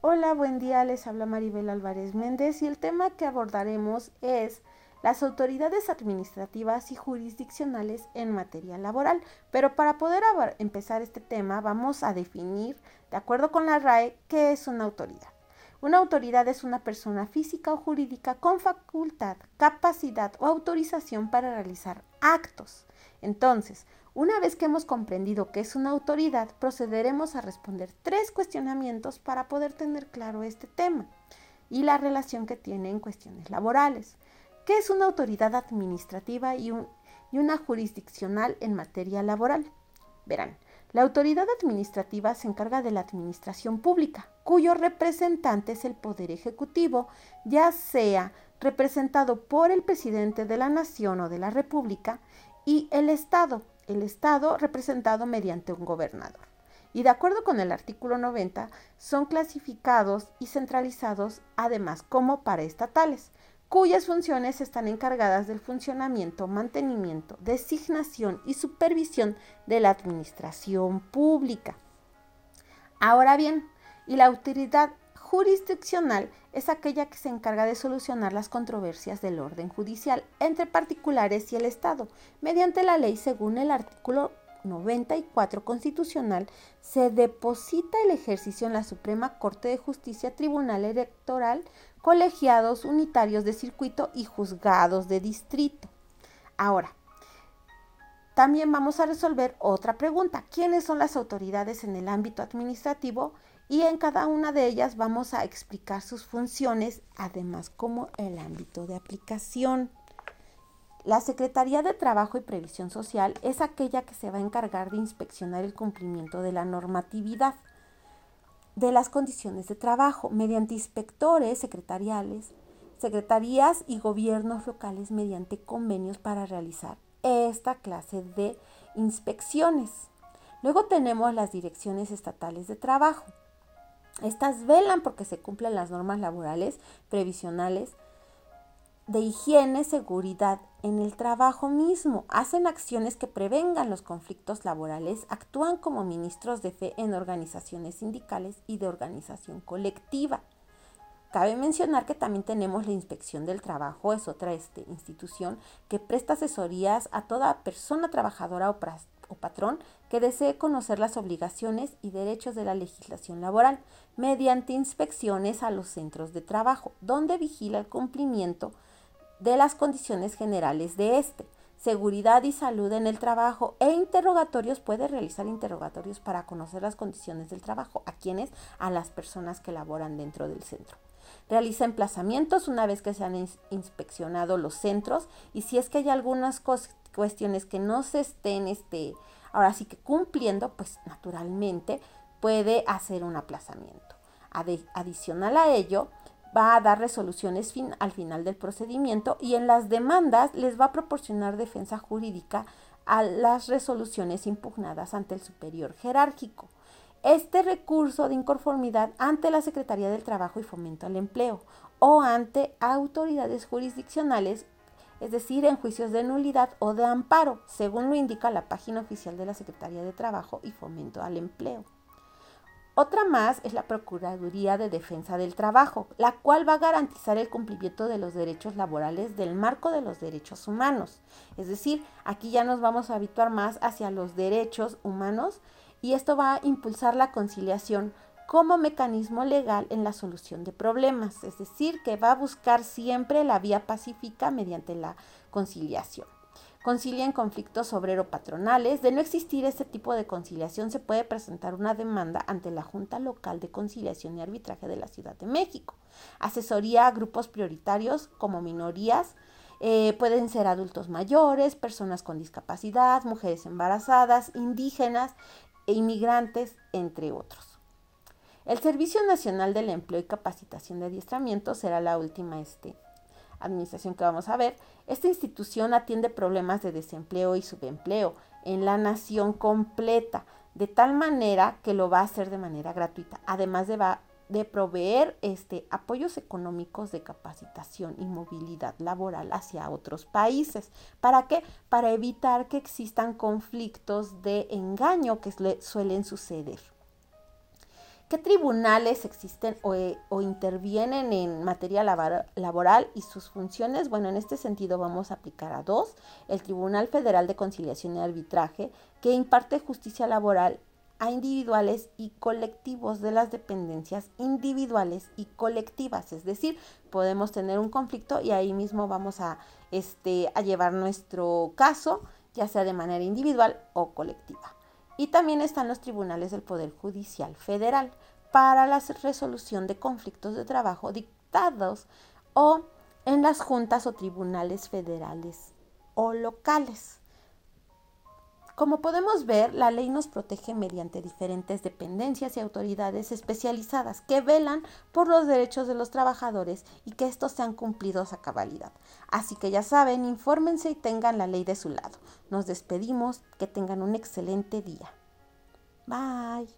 Hola, buen día, les habla Maribel Álvarez Méndez y el tema que abordaremos es las autoridades administrativas y jurisdiccionales en materia laboral. Pero para poder empezar este tema vamos a definir, de acuerdo con la RAE, qué es una autoridad. Una autoridad es una persona física o jurídica con facultad, capacidad o autorización para realizar actos. Entonces, una vez que hemos comprendido qué es una autoridad, procederemos a responder tres cuestionamientos para poder tener claro este tema y la relación que tiene en cuestiones laborales. ¿Qué es una autoridad administrativa y, y una jurisdiccional en materia laboral? Verán, la autoridad administrativa se encarga de la administración pública, cuyo representante es el Poder Ejecutivo, ya sea representado por el presidente de la Nación o de la República, y el Estado, el Estado representado mediante un gobernador. Y de acuerdo con el artículo 90, son clasificados y centralizados además como paraestatales, cuyas funciones están encargadas del funcionamiento, mantenimiento, designación y supervisión de la administración pública. Ahora bien, y la autoridad jurisdiccional es aquella que se encarga de solucionar las controversias del orden judicial entre particulares y el Estado. Mediante la ley, según el artículo 94 constitucional, se deposita el ejercicio en la Suprema Corte de Justicia, Tribunal Electoral, colegiados unitarios de circuito y juzgados de distrito. Ahora, también vamos a resolver otra pregunta. ¿Quiénes son las autoridades en el ámbito administrativo? Y en cada una de ellas vamos a explicar sus funciones, además como el ámbito de aplicación. La Secretaría de Trabajo y Previsión Social es aquella que se va a encargar de inspeccionar el cumplimiento de la normatividad de las condiciones de trabajo mediante inspectores secretariales, secretarías y gobiernos locales mediante convenios para realizar esta clase de inspecciones. Luego tenemos las direcciones estatales de trabajo. Estas velan porque se cumplan las normas laborales, previsionales, de higiene, seguridad en el trabajo mismo, hacen acciones que prevengan los conflictos laborales, actúan como ministros de fe en organizaciones sindicales y de organización colectiva. Cabe mencionar que también tenemos la inspección del trabajo, es otra este, institución que presta asesorías a toda persona trabajadora o, o patrón que desee conocer las obligaciones y derechos de la legislación laboral mediante inspecciones a los centros de trabajo, donde vigila el cumplimiento de las condiciones generales de este, seguridad y salud en el trabajo e interrogatorios, puede realizar interrogatorios para conocer las condiciones del trabajo. ¿A quienes? A las personas que laboran dentro del centro. Realiza emplazamientos una vez que se han inspeccionado los centros y si es que hay algunas cuestiones que no se estén, este, ahora sí que cumpliendo, pues naturalmente puede hacer un aplazamiento. adicional a ello, va a dar resoluciones al final del procedimiento y en las demandas les va a proporcionar defensa jurídica a las resoluciones impugnadas ante el superior jerárquico. Este recurso de inconformidad ante la Secretaría del Trabajo y Fomento al Empleo o ante autoridades jurisdiccionales, es decir, en juicios de nulidad o de amparo, según lo indica la página oficial de la Secretaría de Trabajo y Fomento al Empleo. Otra más es la Procuraduría de Defensa del Trabajo, la cual va a garantizar el cumplimiento de los derechos laborales del marco de los derechos humanos. Es decir, aquí ya nos vamos a habituar más hacia los derechos humanos y esto va a impulsar la conciliación como mecanismo legal en la solución de problemas, es decir, que va a buscar siempre la vía pacífica mediante la conciliación concilian conflictos obrero-patronales. De no existir este tipo de conciliación, se puede presentar una demanda ante la Junta Local de Conciliación y Arbitraje de la Ciudad de México. Asesoría a grupos prioritarios como minorías. Eh, pueden ser adultos mayores, personas con discapacidad, mujeres embarazadas, indígenas e inmigrantes, entre otros. El Servicio Nacional del Empleo y Capacitación de Adiestramiento será la última este, administración que vamos a ver, esta institución atiende problemas de desempleo y subempleo en la nación completa, de tal manera que lo va a hacer de manera gratuita, además de, de proveer este, apoyos económicos de capacitación y movilidad laboral hacia otros países. ¿Para qué? Para evitar que existan conflictos de engaño que suelen suceder. ¿Qué tribunales existen o, intervienen en materia laboral y sus funciones? Bueno, en este sentido vamos a aplicar a dos. El Tribunal Federal de Conciliación y Arbitraje, que imparte justicia laboral a individuales y colectivos de las dependencias individuales y colectivas. Es decir, podemos tener un conflicto y ahí mismo vamos a, este, llevar nuestro caso, ya sea de manera individual o colectiva. Y también están los tribunales del Poder Judicial Federal para la resolución de conflictos de trabajo dictados o en las juntas o tribunales federales o locales. Como podemos ver, la ley nos protege mediante diferentes dependencias y autoridades especializadas que velan por los derechos de los trabajadores y que estos sean cumplidos a cabalidad. Así que ya saben, infórmense y tengan la ley de su lado. Nos despedimos, que tengan un excelente día. Bye.